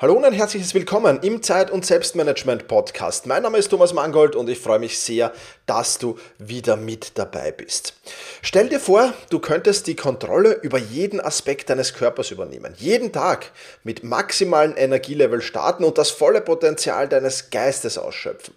Hallo und ein herzliches Willkommen im Zeit- und Selbstmanagement Podcast. Mein Name ist Thomas Mangold und ich freue mich sehr, dass du wieder mit dabei bist. Stell dir vor, du könntest die Kontrolle über jeden Aspekt deines Körpers übernehmen. Jeden Tag mit maximalen Energielevel starten und das volle Potenzial deines Geistes ausschöpfen.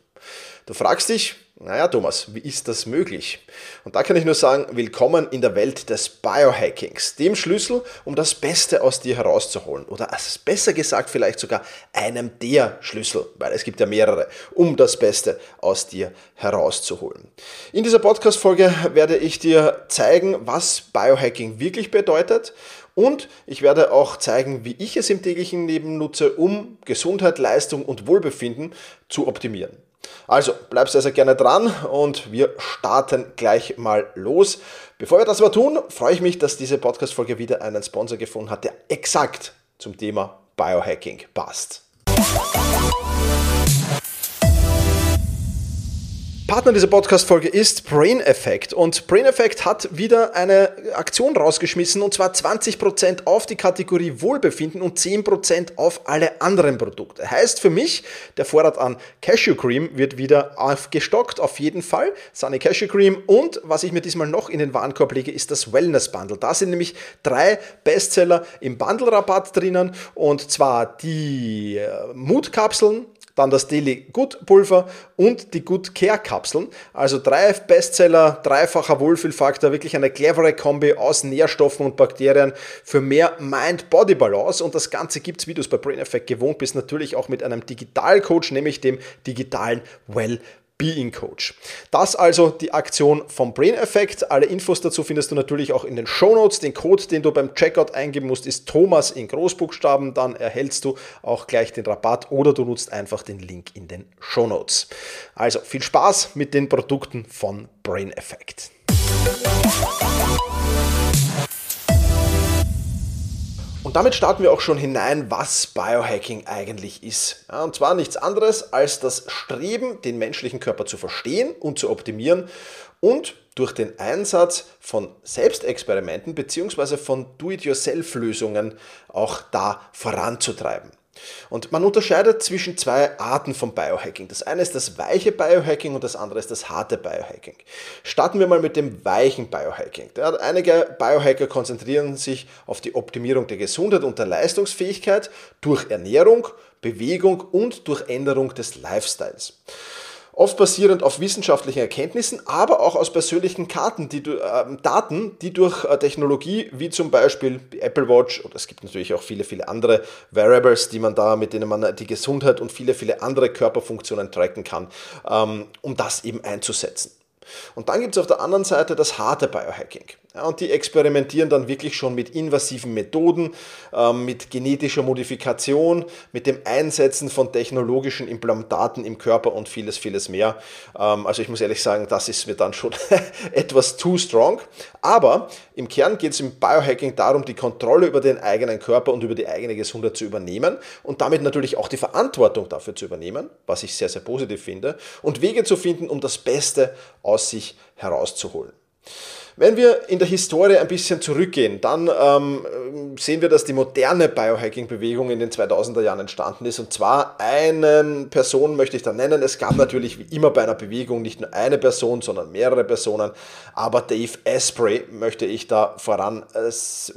Du fragst dich, naja, Thomas, wie ist das möglich? Und da kann ich nur sagen, willkommen in der Welt des Biohackings, dem Schlüssel, um das Beste aus dir herauszuholen. Oder besser gesagt, vielleicht sogar einem der Schlüssel, weil es gibt ja mehrere, um das Beste aus dir herauszuholen. In dieser Podcast-Folge werde ich dir zeigen, was Biohacking wirklich bedeutet. Und ich werde auch zeigen, wie ich es im täglichen Leben nutze, um Gesundheit, Leistung und Wohlbefinden zu optimieren. Also bleib sehr, sehr gerne dran und wir starten gleich mal los. Bevor wir das aber tun, freue ich mich, dass diese Podcast-Folge wieder einen Sponsor gefunden hat, der exakt zum Thema Biohacking passt. Partner dieser Podcast-Folge ist Brain Effect. Und Brain Effect hat wieder eine Aktion rausgeschmissen und zwar 20% auf die Kategorie Wohlbefinden und 10% auf alle anderen Produkte. Heißt für mich, der Vorrat an Cashew Cream wird wieder aufgestockt, auf jeden Fall. Sunny Cashew Cream. Und was ich mir diesmal noch in den Warenkorb lege, ist das Wellness Bundle. Da sind nämlich drei Bestseller im Bundle-Rabatt drinnen und zwar die äh, Mut-Kapseln, dann das Daily Good Pulver und die Good Care Kapseln. Also drei Bestseller, dreifacher Wohlfühlfaktor, wirklich eine clevere Kombi aus Nährstoffen und Bakterien für mehr Mind-Body-Balance. Und das Ganze gibt es, wie du es bei Brain Effect gewohnt bist, natürlich auch mit einem Digitalcoach, nämlich dem digitalen Well Being Coach. Das also die Aktion vom Brain Effect. Alle Infos dazu findest du natürlich auch in den Show Notes. Den Code, den du beim Checkout eingeben musst, ist Thomas in Großbuchstaben. Dann erhältst du auch gleich den Rabatt oder du nutzt einfach den Link in den Show Notes. Also viel Spaß mit den Produkten von Brain Effect. Und damit starten wir auch schon hinein, was Biohacking eigentlich ist. Ja, und zwar nichts anderes als das Streben, den menschlichen Körper zu verstehen und zu optimieren und durch den Einsatz von Selbstexperimenten bzw. von Do-it-yourself-Lösungen auch da voranzutreiben. Und man unterscheidet zwischen zwei Arten von Biohacking. Das eine ist das weiche Biohacking und das andere ist das harte Biohacking. Starten wir mal mit dem weichen Biohacking. Einige Biohacker konzentrieren sich auf die Optimierung der Gesundheit und der Leistungsfähigkeit durch Ernährung, Bewegung und durch Änderung des Lifestyles oft basierend auf wissenschaftlichen Erkenntnissen, aber auch aus persönlichen Karten, die, äh, Daten, die durch äh, Technologie wie zum Beispiel die Apple Watch oder es gibt natürlich auch viele, viele andere Variables, die man da, mit denen man die Gesundheit und viele, viele andere Körperfunktionen tracken kann, ähm, um das eben einzusetzen. Und dann gibt es auf der anderen Seite das harte Biohacking. Und die experimentieren dann wirklich schon mit invasiven Methoden, ähm, mit genetischer Modifikation, mit dem Einsetzen von technologischen Implantaten im Körper und vieles, vieles mehr. Ähm, also ich muss ehrlich sagen, das ist mir dann schon etwas too strong. Aber im Kern geht es im Biohacking darum, die Kontrolle über den eigenen Körper und über die eigene Gesundheit zu übernehmen und damit natürlich auch die Verantwortung dafür zu übernehmen, was ich sehr, sehr positiv finde, und Wege zu finden, um das Beste aus sich herauszuholen. Wenn wir in der Historie ein bisschen zurückgehen, dann ähm, sehen wir, dass die moderne Biohacking-Bewegung in den 2000er Jahren entstanden ist. Und zwar eine Person möchte ich da nennen. Es gab natürlich wie immer bei einer Bewegung nicht nur eine Person, sondern mehrere Personen. Aber Dave Asprey möchte ich da voran äh,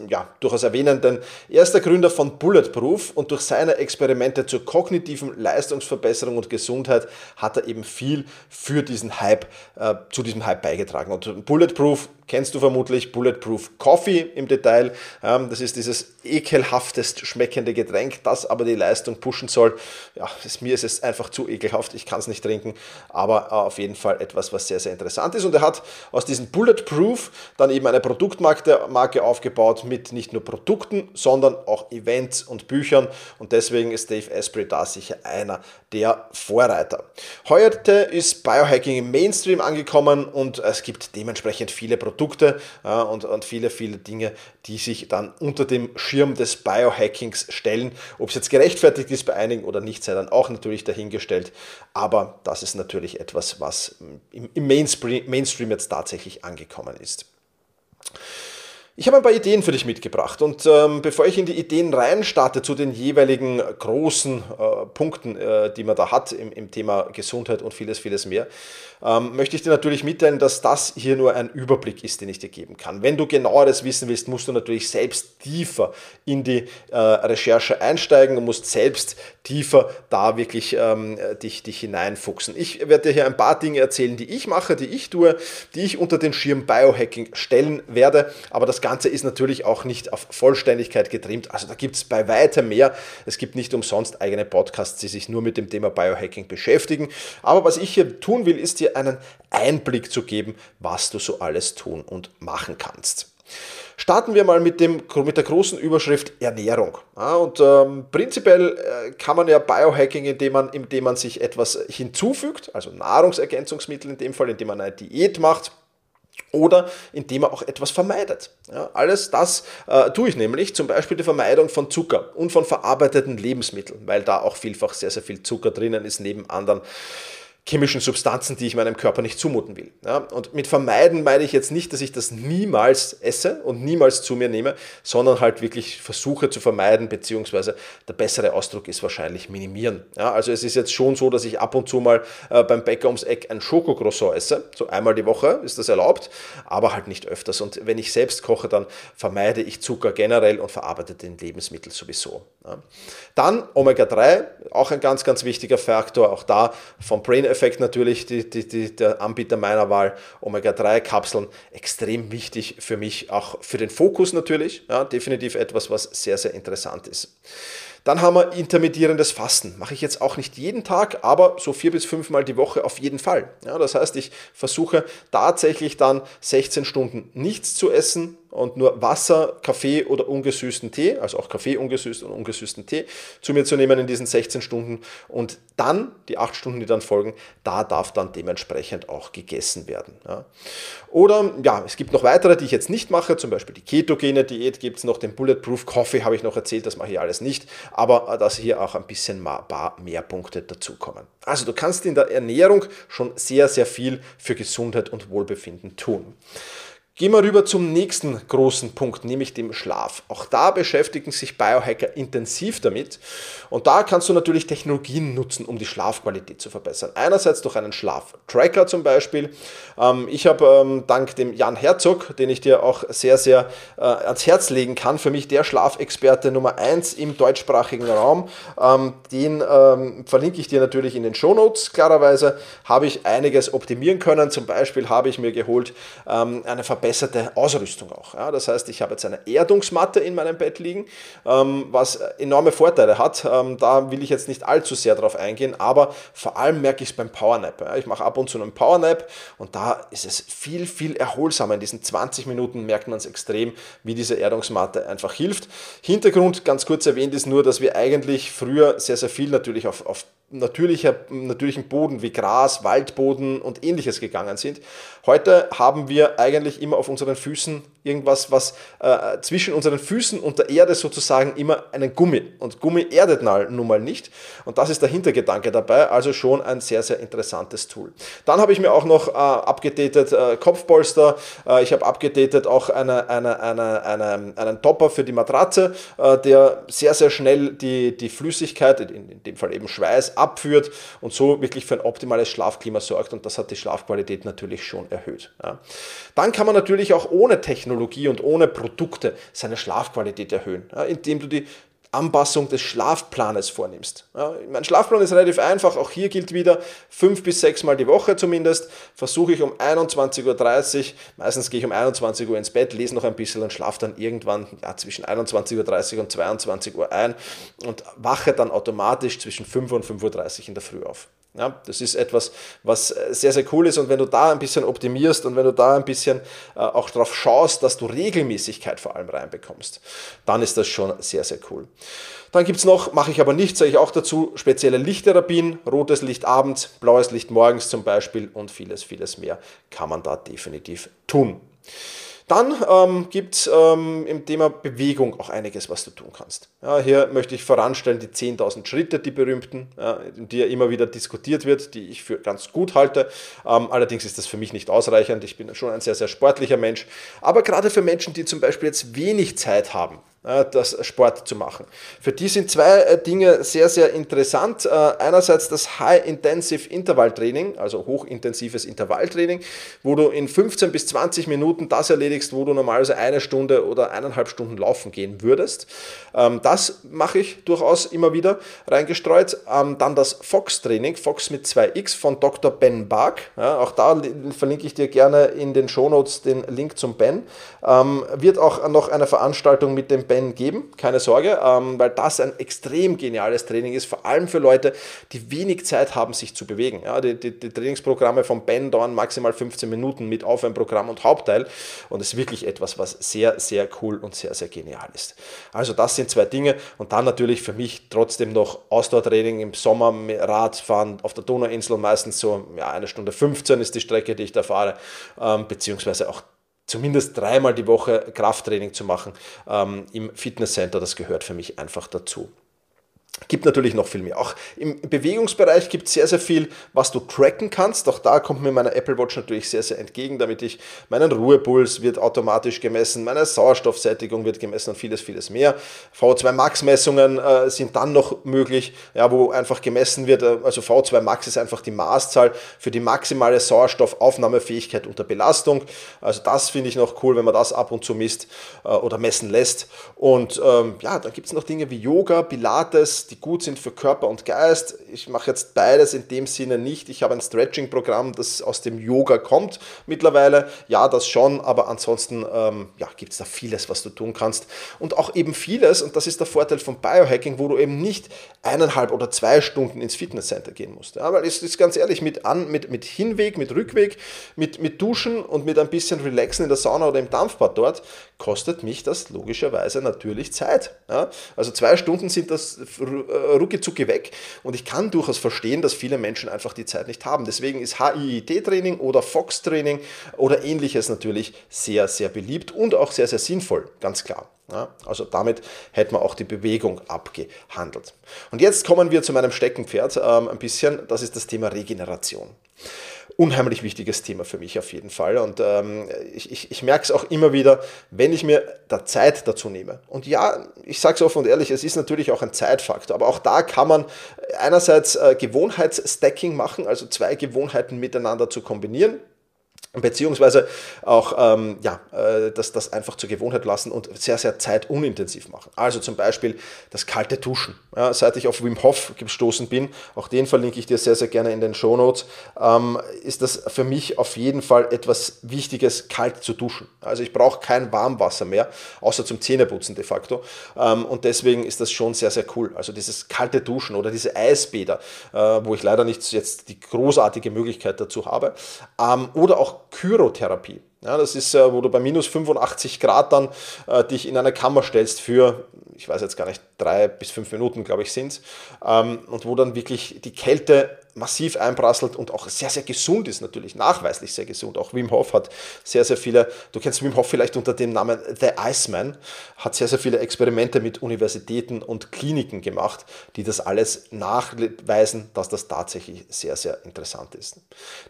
ja, durchaus erwähnen, denn er ist der Gründer von Bulletproof und durch seine Experimente zur kognitiven Leistungsverbesserung und Gesundheit hat er eben viel für diesen Hype, äh, zu diesem Hype beigetragen. Und Bulletproof kennst du vermutlich Bulletproof Coffee im Detail. Das ist dieses ekelhaftest schmeckende Getränk, das aber die Leistung pushen soll. Ja, mir ist es einfach zu ekelhaft, ich kann es nicht trinken, aber auf jeden Fall etwas, was sehr, sehr interessant ist. Und er hat aus diesem Bulletproof dann eben eine Produktmarke aufgebaut mit nicht nur Produkten, sondern auch Events und Büchern. Und deswegen ist Dave Asprey da sicher einer der Vorreiter. Heute ist Biohacking im Mainstream angekommen und es gibt dementsprechend viele Produkte Produkte äh, und, und viele, viele Dinge, die sich dann unter dem Schirm des Biohackings stellen. Ob es jetzt gerechtfertigt ist bei einigen oder nicht, sei dann auch natürlich dahingestellt. Aber das ist natürlich etwas, was im, Mainstream jetzt tatsächlich angekommen ist. Ich habe ein paar Ideen für dich mitgebracht und ähm, bevor ich in die Ideen reinstarte zu den jeweiligen großen äh, Punkten, äh, die man da hat im, im, Thema Gesundheit und vieles, vieles mehr, ähm, möchte ich dir natürlich mitteilen, dass das hier nur ein Überblick ist, den ich dir geben kann. Wenn du genaueres wissen willst, musst du natürlich selbst tiefer in die äh, Recherche einsteigen und musst selbst tiefer da wirklich ähm, dich, dich hineinfuchsen. Ich werde dir hier ein paar Dinge erzählen, die ich mache, die ich tue, die ich unter den Schirm Biohacking stellen werde, aber das Ganze ist natürlich auch nicht auf Vollständigkeit getrimmt. Also da gibt es bei weitem mehr. Es gibt nicht umsonst eigene Podcasts, die sich nur mit dem Thema Biohacking beschäftigen. Aber was ich hier tun will, ist dir einen Einblick zu geben, was du so alles tun und machen kannst. Starten wir mal mit, dem, mit der großen Überschrift Ernährung. Ja, und ähm, prinzipiell äh, kann man ja Biohacking, indem man, indem man sich etwas hinzufügt, also Nahrungsergänzungsmittel in dem Fall, indem man eine Diät macht, oder indem er auch etwas vermeidet. Ja, alles das äh, tue ich nämlich, zum Beispiel die Vermeidung von Zucker und von verarbeiteten Lebensmitteln, weil da auch vielfach sehr, sehr viel Zucker drinnen ist, neben anderen chemischen Substanzen, die ich meinem Körper nicht zumuten will. Ja, und mit vermeiden meine ich jetzt nicht, dass ich das niemals esse und niemals zu mir nehme, sondern halt wirklich versuche zu vermeiden, beziehungsweise der bessere Ausdruck ist wahrscheinlich minimieren. Ja, also es ist jetzt schon so, dass ich ab und zu mal äh, beim Bäcker ums Eck ein Schokocroissant esse, so einmal die Woche ist das erlaubt, aber halt nicht öfters. Und wenn ich selbst koche, dann vermeide ich Zucker generell und verarbeite den Lebensmittel sowieso. Dann Omega-3, auch ein ganz, ganz wichtiger Faktor, auch da vom Brain Effekt natürlich die, die, die, der Anbieter meiner Wahl, Omega-3-Kapseln, extrem wichtig für mich, auch für den Fokus natürlich. Ja, definitiv etwas, was sehr, sehr interessant ist. Dann haben wir intermittierendes Fasten. Mache ich jetzt auch nicht jeden Tag, aber so vier bis fünfmal die Woche auf jeden Fall. Ja, das heißt, ich versuche tatsächlich dann 16 Stunden nichts zu essen, und nur Wasser, Kaffee oder ungesüßten Tee, also auch Kaffee ungesüßt und ungesüßten Tee zu mir zu nehmen in diesen 16 Stunden und dann, die 8 Stunden, die dann folgen, da darf dann dementsprechend auch gegessen werden. Ja. Oder ja, es gibt noch weitere, die ich jetzt nicht mache, zum Beispiel die ketogene Diät gibt es noch, den Bulletproof Coffee habe ich noch erzählt, das mache ich alles nicht, aber dass hier auch ein bisschen mehr Punkte dazukommen. Also du kannst in der Ernährung schon sehr, sehr viel für Gesundheit und Wohlbefinden tun. Gehen wir rüber zum nächsten großen Punkt, nämlich dem Schlaf. Auch da beschäftigen sich Biohacker intensiv damit. Und da kannst du natürlich Technologien nutzen, um die Schlafqualität zu verbessern. Einerseits durch einen Schlaftracker zum Beispiel. Ähm, ich habe ähm, dank dem Jan Herzog, den ich dir auch sehr, sehr äh, ans Herz legen kann, für mich der Schlafexperte Nummer 1 im deutschsprachigen Raum. Ähm, den verlinke ich dir natürlich in den Shownotes. Klarerweise habe ich einiges optimieren können. Zum Beispiel habe ich mir geholt eine Verbesserung verbesserte Ausrüstung auch. Ja, das heißt, ich habe jetzt eine Erdungsmatte in meinem Bett liegen, ähm, was enorme Vorteile hat. Ähm, da will ich jetzt nicht allzu sehr drauf eingehen, aber vor allem merke ich es beim Powernap. Ja. Ich mache ab und zu einen Powernap und da ist es viel, viel erholsamer. In diesen 20 Minuten merkt man es extrem, wie diese Erdungsmatte einfach hilft. Hintergrund, ganz kurz erwähnt, ist nur, dass wir eigentlich früher sehr, sehr viel natürlich auf, auf natürlicher, natürlichen Boden wie Gras, Waldboden und ähnliches gegangen sind. Heute haben wir eigentlich immer auf unseren Füßen irgendwas, was äh, zwischen unseren Füßen und der Erde sozusagen immer einen Gummi. Und Gummi erdet nun mal nicht. Und das ist der Hintergedanke dabei. Also schon ein sehr, sehr interessantes Tool. Dann habe ich mir auch noch äh, abgedatet äh, Kopfpolster. Äh, ich habe abgedatet auch eine, eine, eine, eine, einen Topper für die Matratze, äh, der sehr, sehr schnell die, die Flüssigkeit, in, in dem Fall eben Schweiß, abführt und so wirklich für ein optimales Schlafklima sorgt. Und das hat die Schlafqualität natürlich schon erhöht. Ja. Dann kann man natürlich auch ohne Technologie und ohne Produkte seine Schlafqualität erhöhen, ja, indem du die Anpassung des Schlafplanes vornimmst. Ja, mein Schlafplan ist relativ einfach, auch hier gilt wieder fünf bis sechs Mal die Woche zumindest, versuche ich um 21.30 Uhr, meistens gehe ich um 21 Uhr ins Bett, lese noch ein bisschen und schlafe dann irgendwann ja, zwischen 21.30 Uhr und 22 Uhr ein und wache dann automatisch zwischen 5 und 5.30 Uhr in der Früh auf. Ja, das ist etwas, was äh, sehr, sehr cool ist und wenn du da ein bisschen optimierst und wenn du da ein bisschen äh, auch darauf schaust, dass du Regelmäßigkeit vor allem reinbekommst, dann ist das schon sehr, sehr cool. Dann gibt es noch, mache ich aber nicht, sage ich auch dazu, spezielle Lichttherapien, rotes Licht abends, blaues Licht morgens zum Beispiel und vieles, vieles mehr kann man da definitiv tun. Dann ähm, gibt es ähm, im Thema Bewegung auch einiges, was du tun kannst. Ja, hier möchte ich voranstellen die 10.000 Schritte, die berühmten, ja, die ja immer wieder diskutiert wird, die ich für ganz gut halte. Ähm, allerdings ist das für mich nicht ausreichend. Ich bin schon ein sehr, sehr sportlicher Mensch. Aber gerade für Menschen, die zum Beispiel jetzt wenig Zeit haben, das Sport zu machen. Für die sind zwei äh, Dinge sehr, sehr interessant. Äh, einerseits das High-Intensive Intervalltraining, also hochintensives Intervalltraining, wo du in 15 bis 20 Minuten das erledigst, wo du normalerweise eine Stunde oder eineinhalb Stunden laufen gehen würdest. Ähm, das mache ich durchaus immer wieder reingestreut. Ähm, dann das Fox-Training, Fox mit 2x von Dr. Ben Bark. Auch da verlinke ich dir gerne in den Shownotes den Link zum Ben. Ähm, wird auch noch eine Veranstaltung mit dem Ben Ben geben, keine Sorge, ähm, weil das ein extrem geniales Training ist, vor allem für Leute, die wenig Zeit haben, sich zu bewegen. Ja, die, die, die Trainingsprogramme von Ben dauern maximal 15 Minuten mit Aufwärmprogramm und Hauptteil und ist wirklich etwas, was sehr, sehr cool und sehr, sehr genial ist. Also das sind zwei Dinge und dann natürlich für mich trotzdem noch Ausdauertraining im Sommer, Radfahren auf der Donauinsel, meistens so ja, eine Stunde 15 ist die Strecke, die ich da fahre, ähm, beziehungsweise auch zumindest dreimal die Woche Krafttraining zu machen ähm, im Fitnesscenter, das gehört für mich einfach dazu. Gibt natürlich noch viel mehr. Auch im Bewegungsbereich gibt es sehr, sehr viel, was du tracken kannst. Auch da kommt mir meine Apple Watch natürlich sehr, sehr entgegen, damit ich meinen Ruhepuls wird automatisch gemessen, meine Sauerstoffsättigung wird gemessen und vieles, vieles mehr. V2 Max Messungen äh, sind dann noch möglich, ja, wo einfach gemessen wird. Äh, also V2 Max ist einfach die Maßzahl für die maximale Sauerstoffaufnahmefähigkeit unter Belastung. Also das finde ich noch cool, wenn man das ab und zu misst äh, oder messen lässt. Und ähm, ja, dann gibt es noch Dinge wie Yoga, Pilates, die gut sind für Körper und Geist. Ich mache jetzt beides in dem Sinne nicht. Ich habe ein Stretching-Programm, das aus dem Yoga kommt mittlerweile. Ja, das schon, aber ansonsten ähm, ja, gibt es da vieles, was du tun kannst. Und auch eben vieles, und das ist der Vorteil von Biohacking, wo du eben nicht eineinhalb oder zwei Stunden ins Fitnesscenter gehen musst. Ja, weil es ist ganz ehrlich, mit, an, mit, mit Hinweg, mit Rückweg, mit, mit Duschen und mit ein bisschen Relaxen in der Sauna oder im Dampfbad dort, kostet mich das logischerweise natürlich Zeit. Ja? Also zwei Stunden sind das äh, rucki weg. Und ich kann durchaus verstehen, dass viele Menschen einfach die Zeit nicht haben. Deswegen ist HIIT-Training oder Fox-Training oder ähnliches natürlich sehr, sehr beliebt und auch sehr, sehr sinnvoll, ganz klar. Ja, also damit hätten wir auch die Bewegung abgehandelt. Und jetzt kommen wir zu meinem Steckenpferd ähm, ein bisschen, das ist das Thema Regeneration unheimlich wichtiges Thema für mich auf jeden Fall. Und ähm, ich, ich, ich merke es auch immer wieder, wenn ich mir da Zeit dazu nehme. Und ja, ich sage es offen und ehrlich, es ist natürlich auch ein Zeitfaktor. Aber auch da kann man einerseits äh, Gewohnheitsstacking machen, also zwei Gewohnheiten miteinander zu kombinieren beziehungsweise auch ähm, ja, äh, das, das einfach zur Gewohnheit lassen und sehr, sehr zeitunintensiv machen. Also zum Beispiel das kalte Duschen. Ja, seit ich auf Wim Hof gestoßen bin, auch den verlinke ich dir sehr, sehr gerne in den Show Notes, ähm, ist das für mich auf jeden Fall etwas Wichtiges, kalt zu duschen. Also ich brauche kein Warmwasser mehr, außer zum Zähneputzen de facto. Ähm, und deswegen ist das schon sehr, sehr cool. Also dieses kalte Duschen oder diese Eisbäder, äh, wo ich leider nicht jetzt die großartige Möglichkeit dazu habe. Ähm, oder auch Kyrotherapie. Ja, das ist, äh, wo du bei minus 85 Grad dann äh, dich in eine Kammer stellst für, ich weiß jetzt gar nicht, drei bis fünf Minuten, glaube ich, sind es. Ähm, und wo dann wirklich die Kälte massiv einprasselt und auch sehr, sehr gesund ist natürlich, nachweislich sehr gesund. Auch Wim Hof hat sehr, sehr viele, du kennst Wim Hof vielleicht unter dem Namen The Iceman, hat sehr, sehr viele Experimente mit Universitäten und Kliniken gemacht, die das alles nachweisen, dass das tatsächlich sehr, sehr interessant ist.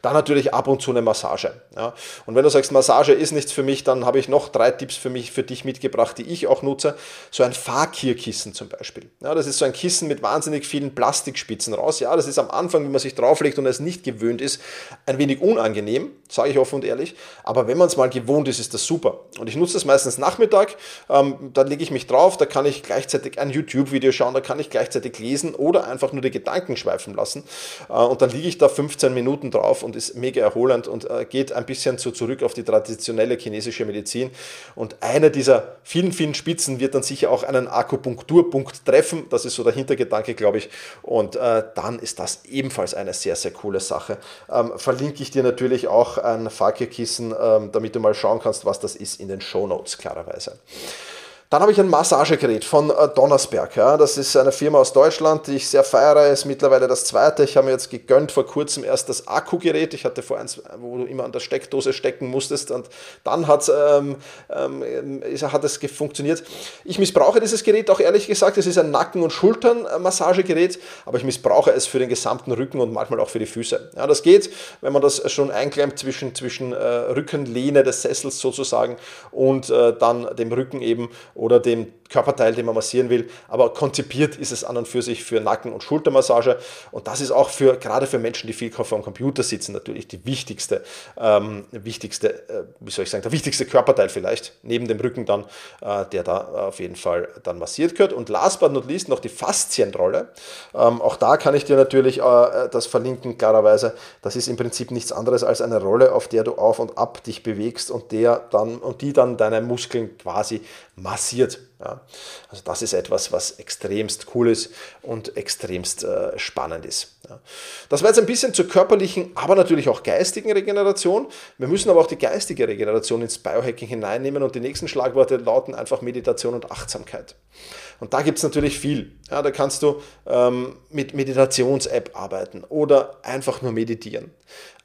Dann natürlich ab und zu eine Massage. Ja. Und wenn du sagst, Massage ist nichts für mich, dann habe ich noch drei Tipps für mich, für dich mitgebracht, die ich auch nutze. So ein Fakir-Kissen zum Beispiel. Ja, das ist so ein Kissen mit wahnsinnig vielen Plastikspitzen raus. Ja, das ist am Anfang, man sich drauflegt und es nicht gewöhnt ist, ein wenig unangenehm, sage ich offen und ehrlich. Aber wenn man es mal gewohnt ist, ist das super. Und ich nutze das meistens Nachmittag, ähm, da lege ich mich drauf, da kann ich gleichzeitig ein YouTube-Video schauen, da kann ich gleichzeitig lesen oder einfach nur die Gedanken schweifen lassen. Äh, und dann liege ich da 15 Minuten drauf und ist mega erholend und äh, geht ein bisschen so zurück auf die traditionelle chinesische Medizin. Und einer dieser vielen, vielen Spitzen wird dann sicher auch einen Akupunkturpunkt treffen. Das ist so der Hintergedanke, glaube ich. Und äh, dann ist das ebenfalls ebenfalls eine sehr, sehr coole Sache. Ähm, verlinke ich dir natürlich auch ein Fakirkissen, ähm, damit du mal schauen kannst, was das ist in den Show Notes, klarerweise. Dann habe ich ein Massagegerät von äh, Donnersberg. Ja. Das ist eine Firma aus Deutschland, die ich sehr feiere. Ist mittlerweile das zweite. Ich habe mir jetzt gegönnt vor kurzem erst das Akkugerät. Ich hatte vor eins, wo du immer an der Steckdose stecken musstest und dann hat's, ähm, ähm, hat es funktioniert. Ich missbrauche dieses Gerät auch ehrlich gesagt. Es ist ein Nacken- und Schulternmassagegerät, aber ich missbrauche es für den gesamten Rücken und manchmal auch für die Füße. Ja, das geht, wenn man das schon einklemmt zwischen, zwischen äh, Rückenlehne des Sessels sozusagen und äh, dann dem Rücken eben oder dem Körperteil, den man massieren will. Aber konzipiert ist es an und für sich für Nacken- und Schultermassage. Und das ist auch für, gerade für Menschen, die viel vor dem Computer sitzen, natürlich die wichtigste, ähm, wichtigste, äh, wie soll ich sagen, der wichtigste Körperteil vielleicht, neben dem Rücken dann, äh, der da auf jeden Fall dann massiert gehört. Und last but not least noch die Faszienrolle. Ähm, auch da kann ich dir natürlich äh, das verlinken, klarerweise. Das ist im Prinzip nichts anderes als eine Rolle, auf der du auf und ab dich bewegst und der dann und die dann deine Muskeln quasi massiert. Ja. Also das ist etwas, was extremst cool ist und extremst äh, spannend ist. Ja. Das war jetzt ein bisschen zur körperlichen, aber natürlich auch geistigen Regeneration. Wir müssen aber auch die geistige Regeneration ins Biohacking hineinnehmen und die nächsten Schlagworte lauten einfach Meditation und Achtsamkeit. Und da gibt es natürlich viel. Ja, da kannst du ähm, mit Meditations-App arbeiten oder einfach nur meditieren.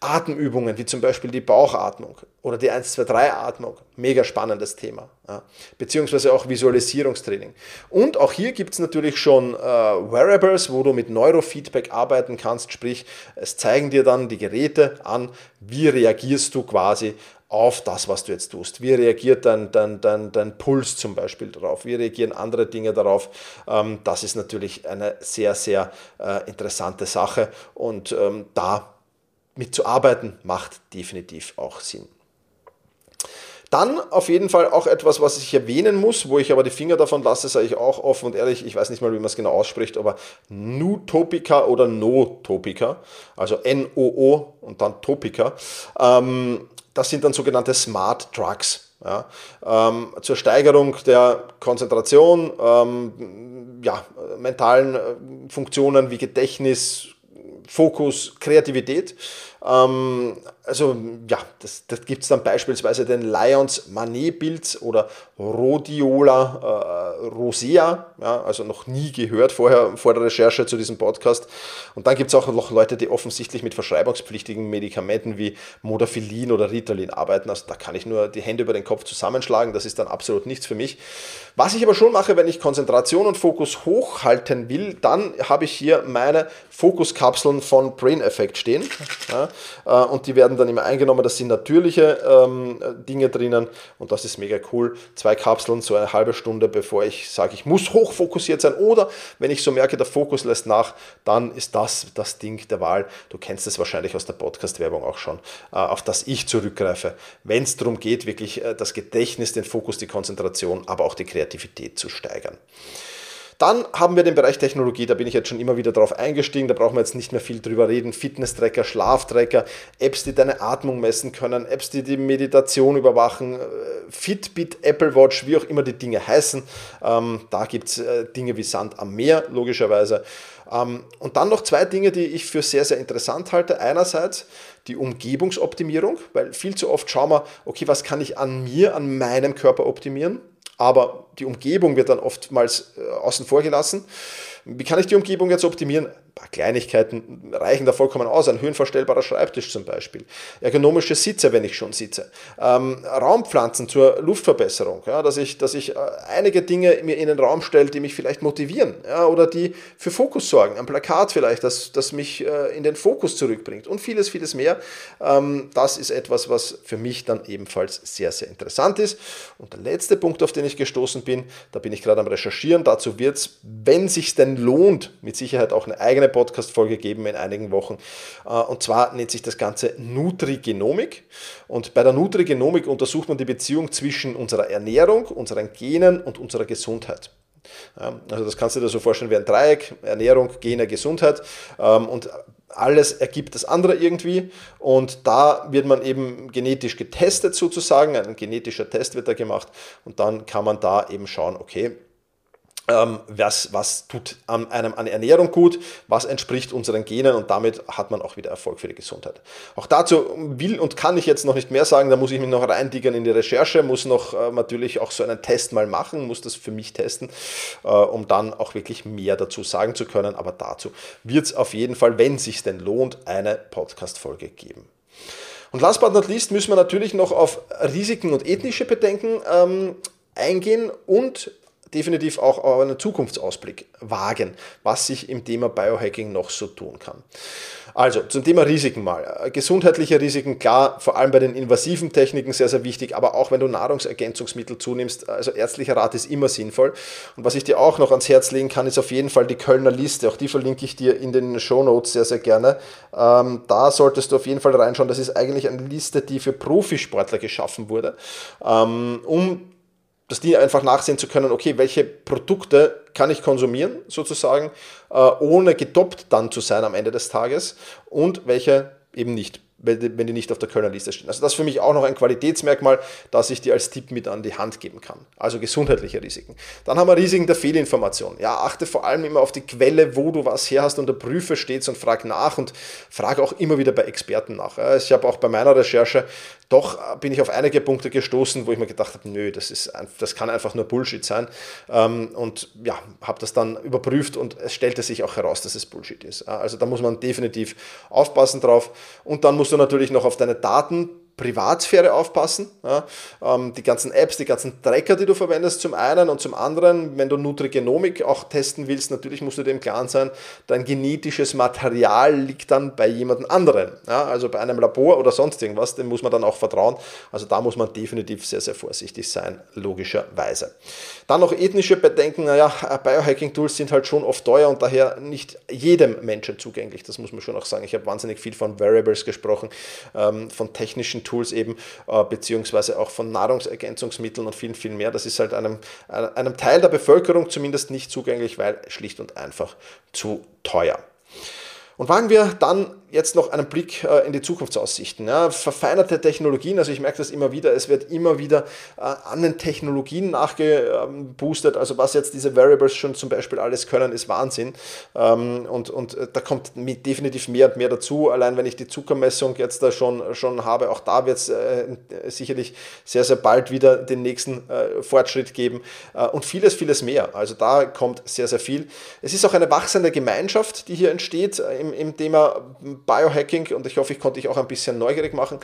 Atemübungen wie zum Beispiel die Bauchatmung oder die 1-2-3-Atmung, mega spannendes Thema. Ja. Beziehungsweise auch Visualisierungstraining. Und auch hier gibt es natürlich schon äh, Wearables, wo du mit Neurofeedback arbeiten kannst, sprich es zeigen dir dann die Geräte an, wie reagierst du quasi auf das, was du jetzt tust. Wie reagiert dein, dein, dein, dein Puls zum Beispiel darauf? Wie reagieren andere Dinge darauf? Ähm, das ist natürlich eine sehr, sehr äh, interessante Sache und ähm, da mitzuarbeiten macht definitiv auch Sinn. Dann auf jeden Fall auch etwas, was ich erwähnen muss, wo ich aber die Finger davon lasse, sage ich auch offen und ehrlich, ich weiß nicht mal, wie man es genau ausspricht, aber Nutopica oder Notopica, also N-O-O und dann Topica, ähm, das sind dann sogenannte Smart Drugs. Ja, ähm, zur Steigerung der Konzentration, ähm, ja, mentalen äh, Funktionen wie Gedächtnis, Fokus, Kreativität. Ähm, also ja, das, das gibt es dann beispielsweise den Lions Manet-Pilz oder Rhodiola äh, rosea, ja, also noch nie gehört vorher vor der Recherche zu diesem Podcast. Und dann gibt es auch noch Leute, die offensichtlich mit verschreibungspflichtigen Medikamenten wie Modafinil oder Ritalin arbeiten. Also da kann ich nur die Hände über den Kopf zusammenschlagen, das ist dann absolut nichts für mich. Was ich aber schon mache, wenn ich Konzentration und Fokus hochhalten will, dann habe ich hier meine Fokuskapseln von Brain Effect stehen. Ja, äh, und die werden dann immer eingenommen. Das sind natürliche ähm, Dinge drinnen und das ist mega cool. Zwei Kapseln, so eine halbe Stunde, bevor ich sage, ich muss hochfokussiert sein. Oder wenn ich so merke, der Fokus lässt nach, dann ist das das Ding der Wahl. Du kennst es wahrscheinlich aus der Podcast-Werbung auch schon, äh, auf das ich zurückgreife, wenn es darum geht, wirklich äh, das Gedächtnis, den Fokus, die Konzentration, aber auch die Kreativität zu steigern. Dann haben wir den Bereich Technologie, da bin ich jetzt schon immer wieder drauf eingestiegen, da brauchen wir jetzt nicht mehr viel drüber reden. Fitness-Tracker, Schlaftrecker, Apps, die deine Atmung messen können, Apps, die die Meditation überwachen, äh, Fitbit, Apple Watch, wie auch immer die Dinge heißen. Ähm, da gibt es äh, Dinge wie Sand am Meer, logischerweise. Ähm, und dann noch zwei Dinge, die ich für sehr, sehr interessant halte. Einerseits die Umgebungsoptimierung, weil viel zu oft schauen wir, okay, was kann ich an mir, an meinem Körper optimieren? aber die Umgebung wird dann oftmals äh, außen vor gelassen. Wie kann ich die Umgebung jetzt optimieren? paar Kleinigkeiten reichen da vollkommen aus. Ein höhenverstellbarer Schreibtisch zum Beispiel. Ergonomische Sitze, wenn ich schon sitze. Ähm, Raumpflanzen zur Luftverbesserung. Ja, dass ich, dass ich äh, einige Dinge mir in den Raum stelle, die mich vielleicht motivieren ja, oder die für Fokus sorgen. Ein Plakat vielleicht, das, das mich äh, in den Fokus zurückbringt und vieles, vieles mehr. Ähm, das ist etwas, was für mich dann ebenfalls sehr, sehr interessant ist. Und der letzte Punkt, auf den ich gestoßen bin, da bin ich gerade am Recherchieren. Dazu wird es, wenn sich denn lohnt, mit Sicherheit auch eine eigene Podcast-Folge geben in einigen Wochen. Äh, und zwar nennt sich das Ganze Nutrigenomik. Und bei der Nutrigenomik untersucht man die Beziehung zwischen unserer Ernährung, unseren Genen und unserer Gesundheit. Also das kannst du dir so vorstellen wie ein Dreieck, Ernährung, Gene, Gesundheit. Ähm, und alles ergibt das andere irgendwie. Und da wird man eben genetisch getestet sozusagen, ein genetischer Test wird da gemacht. Und dann kann man da eben schauen, okay, ähm, was, was tut einem an Ernährung gut, was entspricht unseren Genen und damit hat man auch wieder Erfolg für die Gesundheit. Auch dazu will und kann ich jetzt noch nicht mehr sagen, da muss ich mich noch reindiggern in die Recherche, muss noch äh, natürlich auch so einen Test mal machen, muss das für mich testen, äh, um dann auch wirklich mehr dazu sagen zu können, aber dazu wird es auf jeden Fall, wenn es sich denn lohnt, eine Podcast-Folge geben. Und last but not least müssen wir natürlich noch auf Risiken und ethnische Bedenken ähm, eingehen und definitiv auch einen Zukunftsausblick wagen, was sich im Thema Biohacking noch so tun kann. Also zum Thema Risiken mal. Gesundheitliche Risiken, klar, vor allem bei den invasiven Techniken sehr, sehr wichtig, aber auch wenn du Nahrungsergänzungsmittel zunimmst, also ärztlicher Rat ist immer sinnvoll. Und was ich dir auch noch ans Herz legen kann, ist auf jeden Fall die Kölner Liste. Auch die verlinke ich dir in den Show Notes sehr, sehr gerne. Ähm, da solltest du auf jeden Fall reinschauen. Das ist eigentlich eine Liste, die für Profisportler geschaffen wurde, ähm, um dass die einfach nachsehen zu können, okay, welche Produkte kann ich konsumieren, sozusagen, äh, ohne gedoppt dann zu sein am Ende des Tages und welche eben nicht wenn die nicht auf der Kölner Liste stehen. Also das ist für mich auch noch ein Qualitätsmerkmal, das ich dir als Tipp mit an die Hand geben kann. Also gesundheitliche Risiken. Dann haben wir Risiken der Fehlinformation. Ja, achte vor allem immer auf die Quelle, wo du was her hast und prüfe stets und frag nach und frage auch immer wieder bei Experten nach. Ich habe auch bei meiner Recherche doch bin ich auf einige Punkte gestoßen, wo ich mir gedacht habe, nö, das, ist, das kann einfach nur Bullshit sein. Ähm, und ja, habe das dann überprüft und es stellte sich auch heraus, dass es Bullshit ist. Also da muss man definitiv aufpassen drauf. Und dann musst du natürlich noch auf deine Daten Privatsphäre aufpassen. Ja, ähm, die ganzen Apps, die ganzen Tracker, die du verwendest, zum einen und zum anderen, wenn du Nutrigenomik auch testen willst, natürlich musst du dem klar sein, dein genetisches Material liegt dann bei jemand anderen. Ja, also bei einem Labor oder sonst irgendwas, dem muss man dann auch vertrauen. Also da muss man definitiv sehr, sehr vorsichtig sein, logischerweise. Dann noch ethnische Bedenken, naja, Biohacking-Tools sind halt schon oft teuer und daher nicht jedem Menschen zugänglich. Das muss man schon auch sagen. Ich habe wahnsinnig viel von Variables gesprochen, ähm, von technischen Tools eben, äh, beziehungsweise auch von Nahrungsergänzungsmitteln und viel, viel mehr. Das ist halt einem, einem Teil der Bevölkerung zumindest nicht zugänglich, weil schlicht und einfach zu teuer. Und wagen wir dann jetzt noch einen Blick äh, in die Zukunftsaussichten. Ja, verfeinerte Technologien, also ich merke das immer wieder, es wird immer wieder äh, an den Technologien nachgeboostet. Also was jetzt diese Variables schon zum Beispiel alles können, ist Wahnsinn. Ähm, und, und äh, da kommt definitiv mehr und mehr dazu. Allein wenn ich die Zuckermessung jetzt da schon, schon habe, auch da wird es sicherlich sehr, sehr bald wieder den nächsten Fortschritt geben und vieles, vieles mehr. Also da kommt sehr, sehr viel. Es ist auch eine wachsende Gemeinschaft, die hier entsteht im, im Thema Biohacking und ich hoffe, ich konnte dich auch ein bisschen neugierig machen.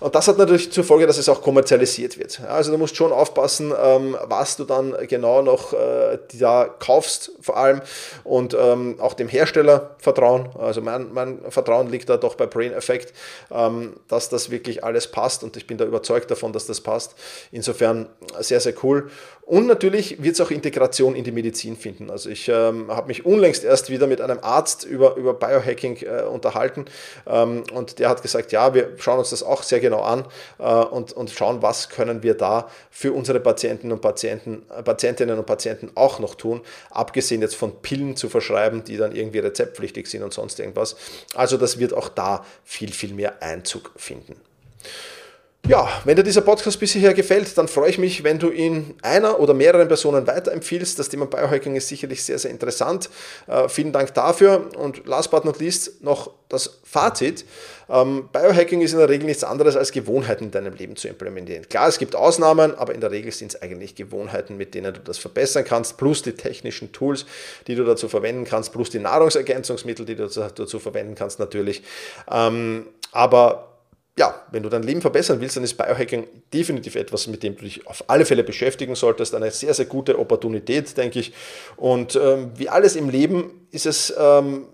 Und das hat natürlich zur Folge, dass es auch kommerzialisiert wird. Also du musst schon aufpassen, ähm, was du dann genau noch äh, da kaufst, vor allem und ähm, auch dem Hersteller vertrauen. Also mein, mein Vertrauen liegt da doch bei Brain Effect, ähm, dass das wirklich alles passt und ich bin da überzeugt davon, dass das passt. Insofern sehr, sehr cool. Und natürlich wird es auch Integration in die Medizin finden. Also ich habe mich unlängst erst wieder mit einem Arzt über, über Biohacking äh, unterhalten ähm, und der hat gesagt, ja, wir schauen uns das auch sehr genau an äh, und, und schauen, was können wir da für unsere Patienten und Patienten, äh, Patientinnen und Patienten auch noch tun, abgesehen jetzt von Pillen zu verschreiben, die dann irgendwie rezeptpflichtig sind und sonst irgendwas. Also das wird auch da viel, viel mehr Einzug finden. Ja, wenn dir dieser Podcast bis hierher gefällt, dann freue ich mich, wenn du ihn einer oder mehreren Personen weiterempfiehlst. Das Thema Biohacking ist sicherlich sehr, sehr interessant. Äh, vielen Dank dafür. Und last but not least noch das Fazit. Ähm, Biohacking ist in der Regel nichts anderes als Gewohnheiten in deinem Leben zu implementieren. Klar, es gibt Ausnahmen, aber in der Regel sind es eigentlich Gewohnheiten, mit denen du das verbessern kannst, plus die technischen Tools, die du dazu verwenden kannst, plus die Nahrungsergänzungsmittel, die du dazu verwenden kannst natürlich. Ähm, aber ja, wenn du dein Leben verbessern willst, dann ist Biohacking definitiv etwas, mit dem du dich auf alle Fälle beschäftigen solltest. Eine sehr, sehr gute Opportunität, denke ich. Und ähm, wie alles im Leben ist es ähm,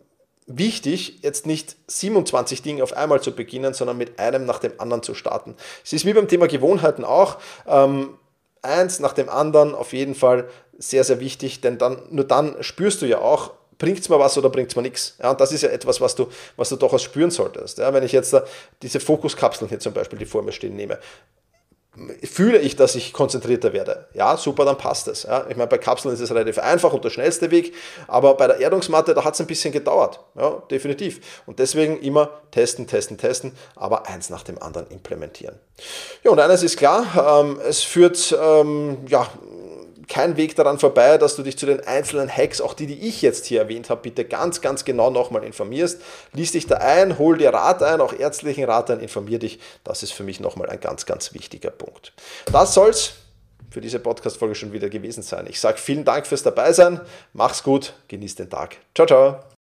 wichtig, jetzt nicht 27 Dinge auf einmal zu beginnen, sondern mit einem nach dem anderen zu starten. Es ist wie beim Thema Gewohnheiten auch. Ähm, eins nach dem anderen auf jeden Fall sehr, sehr wichtig, denn dann, nur dann spürst du ja auch, bringt es mir was oder bringt es mir nichts. Ja, und das ist ja etwas, was du, was du durchaus spüren solltest. Ja, wenn ich jetzt diese Fokuskapseln hier zum Beispiel, die vor mir stehen, nehme, fühle ich, dass ich konzentrierter werde. Ja, super, dann passt es. Ja, ich meine, bei Kapseln ist es relativ einfach und der schnellste Weg, aber bei der Erdungsmatte, da hat es ein bisschen gedauert. Ja, definitiv. Und deswegen immer testen, testen, testen, aber eins nach dem anderen implementieren. Ja, und eines ist klar, ähm, es führt ähm, ja, kein Weg daran vorbei, dass du dich zu den einzelnen Hacks, auch die, die ich jetzt hier erwähnt habe, bitte ganz, ganz genau nochmal informierst. Lies dich da ein, hol dir Rat ein, auch ärztlichen Rat ein, informier dich. Das ist für mich nochmal ein ganz, ganz wichtiger Punkt. Das soll's für diese Podcast-Folge schon wieder gewesen sein. Ich sage vielen Dank fürs Dabeisein. Mach's gut, genieß den Tag. Ciao, ciao.